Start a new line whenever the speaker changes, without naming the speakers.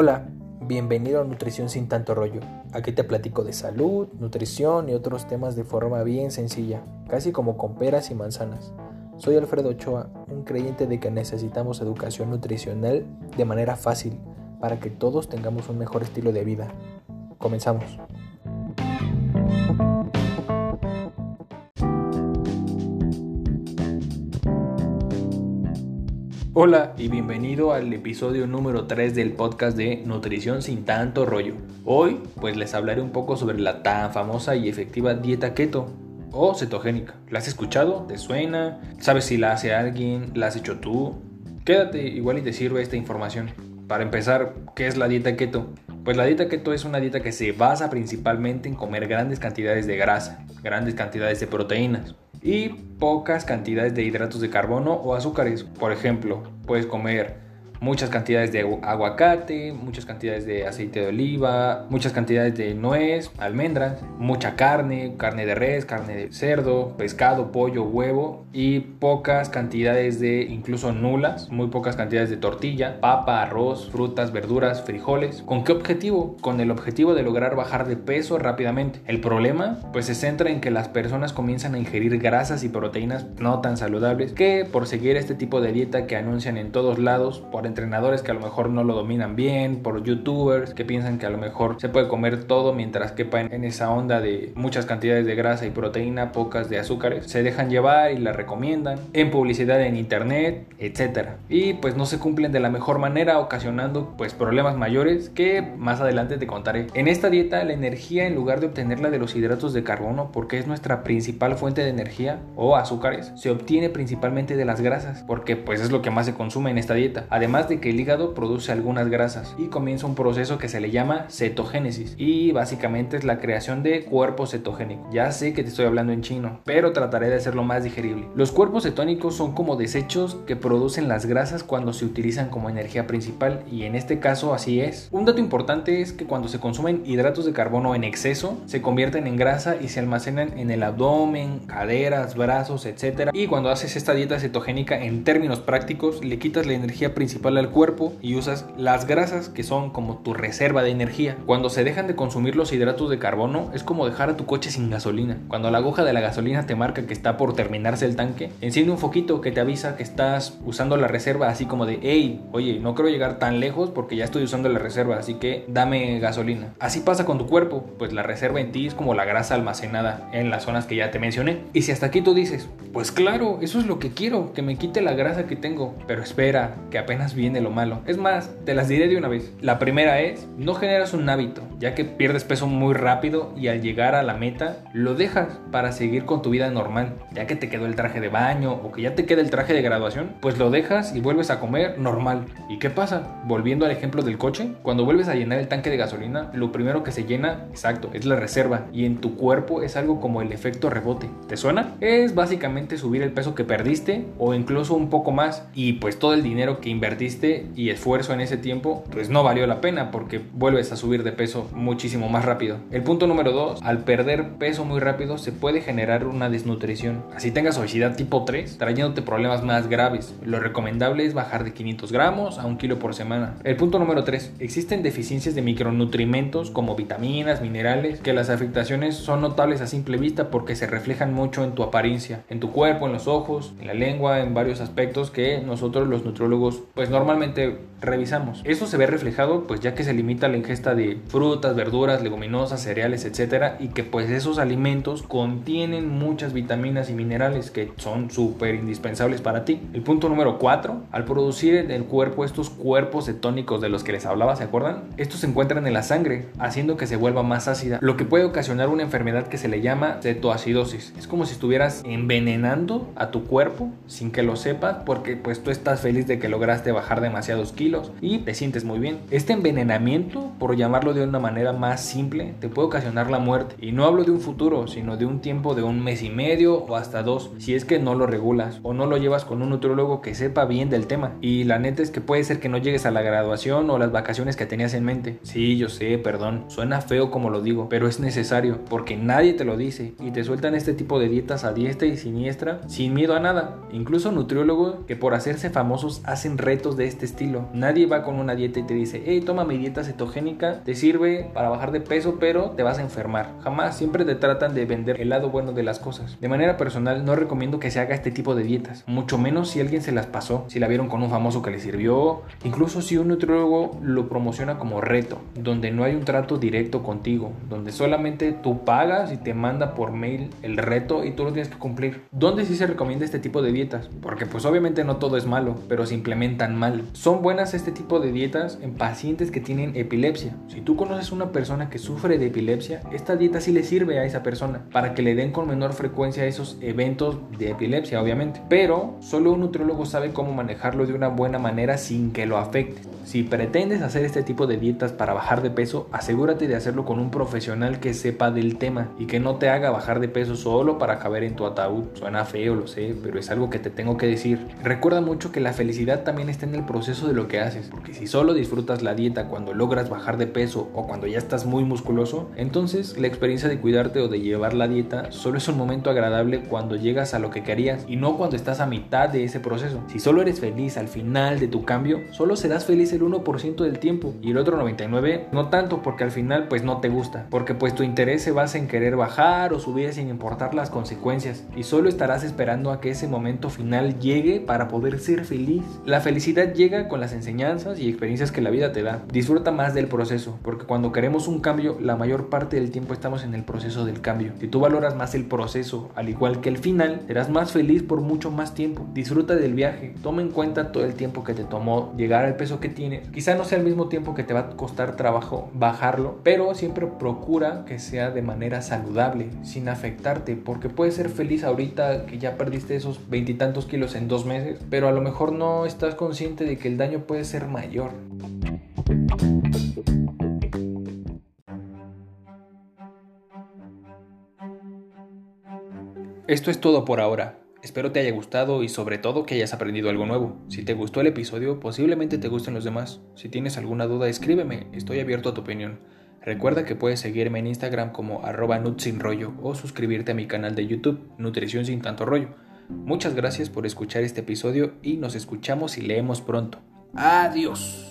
Hola, bienvenido a Nutrición sin tanto rollo. Aquí te platico de salud, nutrición y otros temas de forma bien sencilla, casi como con peras y manzanas. Soy Alfredo Ochoa, un creyente de que necesitamos educación nutricional de manera fácil para que todos tengamos un mejor estilo de vida. Comenzamos. Hola y bienvenido al episodio número 3 del podcast de Nutrición sin tanto rollo. Hoy pues les hablaré un poco sobre la tan famosa y efectiva dieta keto o cetogénica. ¿La has escuchado? ¿Te suena? ¿Sabes si la hace alguien? ¿La has hecho tú? Quédate igual y te sirve esta información. Para empezar, ¿qué es la dieta keto? Pues la dieta keto es una dieta que se basa principalmente en comer grandes cantidades de grasa, grandes cantidades de proteínas, y pocas cantidades de hidratos de carbono o azúcares. Por ejemplo, puedes comer muchas cantidades de aguacate, muchas cantidades de aceite de oliva, muchas cantidades de nuez, almendras, mucha carne, carne de res, carne de cerdo, pescado, pollo, huevo y pocas cantidades de, incluso nulas, muy pocas cantidades de tortilla, papa, arroz, frutas, verduras, frijoles. ¿Con qué objetivo? Con el objetivo de lograr bajar de peso rápidamente. El problema pues se centra en que las personas comienzan a ingerir grasas y proteínas no tan saludables que por seguir este tipo de dieta que anuncian en todos lados por entrenadores que a lo mejor no lo dominan bien, por youtubers que piensan que a lo mejor se puede comer todo mientras quepa en esa onda de muchas cantidades de grasa y proteína, pocas de azúcares, se dejan llevar y la recomiendan en publicidad en internet, etcétera. Y pues no se cumplen de la mejor manera, ocasionando pues problemas mayores que más adelante te contaré. En esta dieta la energía en lugar de obtenerla de los hidratos de carbono, porque es nuestra principal fuente de energía o azúcares, se obtiene principalmente de las grasas, porque pues es lo que más se consume en esta dieta. Además de que el hígado produce algunas grasas y comienza un proceso que se le llama cetogénesis y básicamente es la creación de cuerpos cetógenicos. Ya sé que te estoy hablando en chino, pero trataré de hacerlo más digerible. Los cuerpos cetónicos son como desechos que producen las grasas cuando se utilizan como energía principal y en este caso así es. Un dato importante es que cuando se consumen hidratos de carbono en exceso, se convierten en grasa y se almacenan en el abdomen, caderas, brazos, etc. Y cuando haces esta dieta cetogénica en términos prácticos, le quitas la energía principal al cuerpo y usas las grasas que son como tu reserva de energía. Cuando se dejan de consumir los hidratos de carbono es como dejar a tu coche sin gasolina. Cuando la aguja de la gasolina te marca que está por terminarse el tanque, enciende un foquito que te avisa que estás usando la reserva así como de, hey, oye, no quiero llegar tan lejos porque ya estoy usando la reserva, así que dame gasolina. Así pasa con tu cuerpo, pues la reserva en ti es como la grasa almacenada en las zonas que ya te mencioné. Y si hasta aquí tú dices, pues claro, eso es lo que quiero, que me quite la grasa que tengo, pero espera, que apenas viene lo malo. Es más, te las diré de una vez. La primera es, no generas un hábito, ya que pierdes peso muy rápido y al llegar a la meta lo dejas para seguir con tu vida normal. Ya que te quedó el traje de baño o que ya te queda el traje de graduación, pues lo dejas y vuelves a comer normal. ¿Y qué pasa? Volviendo al ejemplo del coche, cuando vuelves a llenar el tanque de gasolina, lo primero que se llena, exacto, es la reserva y en tu cuerpo es algo como el efecto rebote. ¿Te suena? Es básicamente subir el peso que perdiste o incluso un poco más y pues todo el dinero que invertiste y esfuerzo en ese tiempo, pues no valió la pena porque vuelves a subir de peso muchísimo más rápido. El punto número 2, al perder peso muy rápido se puede generar una desnutrición. Así tengas obesidad tipo 3, trayéndote problemas más graves. Lo recomendable es bajar de 500 gramos a 1 kilo por semana. El punto número 3, existen deficiencias de micronutrimentos como vitaminas, minerales, que las afectaciones son notables a simple vista porque se reflejan mucho en tu apariencia, en tu cuerpo, en los ojos, en la lengua, en varios aspectos que nosotros los nutriólogos pues no normalmente revisamos. Eso se ve reflejado pues ya que se limita la ingesta de frutas, verduras, leguminosas, cereales, etcétera y que pues esos alimentos contienen muchas vitaminas y minerales que son súper indispensables para ti. El punto número 4, al producir en el cuerpo estos cuerpos cetónicos de los que les hablaba, ¿se acuerdan? Estos se encuentran en la sangre, haciendo que se vuelva más ácida, lo que puede ocasionar una enfermedad que se le llama cetoacidosis. Es como si estuvieras envenenando a tu cuerpo sin que lo sepas porque pues tú estás feliz de que lograste bajar demasiados kilos y te sientes muy bien. Este envenenamiento, por llamarlo de una manera más simple, te puede ocasionar la muerte. Y no hablo de un futuro, sino de un tiempo de un mes y medio o hasta dos, si es que no lo regulas o no lo llevas con un nutriólogo que sepa bien del tema. Y la neta es que puede ser que no llegues a la graduación o las vacaciones que tenías en mente. Sí, yo sé, perdón, suena feo como lo digo, pero es necesario porque nadie te lo dice y te sueltan este tipo de dietas a diestra y siniestra sin miedo a nada. Incluso nutriólogos que por hacerse famosos hacen retos de este estilo. Nadie va con una dieta y te dice, hey, toma mi dieta cetogénica, te sirve para bajar de peso, pero te vas a enfermar. Jamás, siempre te tratan de vender el lado bueno de las cosas. De manera personal, no recomiendo que se haga este tipo de dietas, mucho menos si alguien se las pasó, si la vieron con un famoso que le sirvió, incluso si un nutriólogo lo promociona como reto, donde no hay un trato directo contigo, donde solamente tú pagas y te manda por mail el reto y tú lo tienes que cumplir. ¿Dónde sí se recomienda este tipo de dietas? Porque pues obviamente no todo es malo, pero se implementan mal. Son buenas este tipo de dietas en pacientes que tienen epilepsia. Si tú conoces una persona que sufre de epilepsia, esta dieta sí le sirve a esa persona para que le den con menor frecuencia esos eventos de epilepsia, obviamente. Pero solo un nutriólogo sabe cómo manejarlo de una buena manera sin que lo afecte. Si pretendes hacer este tipo de dietas para bajar de peso, asegúrate de hacerlo con un profesional que sepa del tema y que no te haga bajar de peso solo para caber en tu ataúd. Suena feo, lo sé, pero es algo que te tengo que decir. Recuerda mucho que la felicidad también está en el proceso de lo que haces, porque si solo disfrutas la dieta cuando logras bajar de peso o cuando ya estás muy musculoso, entonces la experiencia de cuidarte o de llevar la dieta solo es un momento agradable cuando llegas a lo que querías y no cuando estás a mitad de ese proceso. Si solo eres feliz al final de tu cambio, solo serás feliz el 1% del tiempo y el otro 99% no tanto porque al final pues no te gusta, porque pues tu interés se basa en querer bajar o subir sin importar las consecuencias y solo estarás esperando a que ese momento final llegue para poder ser feliz. La felicidad llega con las enseñanzas y experiencias que la vida te da. Disfruta más del proceso, porque cuando queremos un cambio, la mayor parte del tiempo estamos en el proceso del cambio. Si tú valoras más el proceso, al igual que el final, serás más feliz por mucho más tiempo. Disfruta del viaje, toma en cuenta todo el tiempo que te tomó llegar al peso que tienes. Quizá no sea el mismo tiempo que te va a costar trabajo bajarlo, pero siempre procura que sea de manera saludable, sin afectarte, porque puedes ser feliz ahorita que ya perdiste esos veintitantos kilos en dos meses, pero a lo mejor no estás consciente de que el daño puede ser mayor. Esto es todo por ahora. Espero te haya gustado y sobre todo que hayas aprendido algo nuevo. Si te gustó el episodio, posiblemente te gusten los demás. Si tienes alguna duda, escríbeme, estoy abierto a tu opinión. Recuerda que puedes seguirme en Instagram como arroba nutsinrollo o suscribirte a mi canal de YouTube, Nutrición sin tanto rollo. Muchas gracias por escuchar este episodio y nos escuchamos y leemos pronto. Adiós.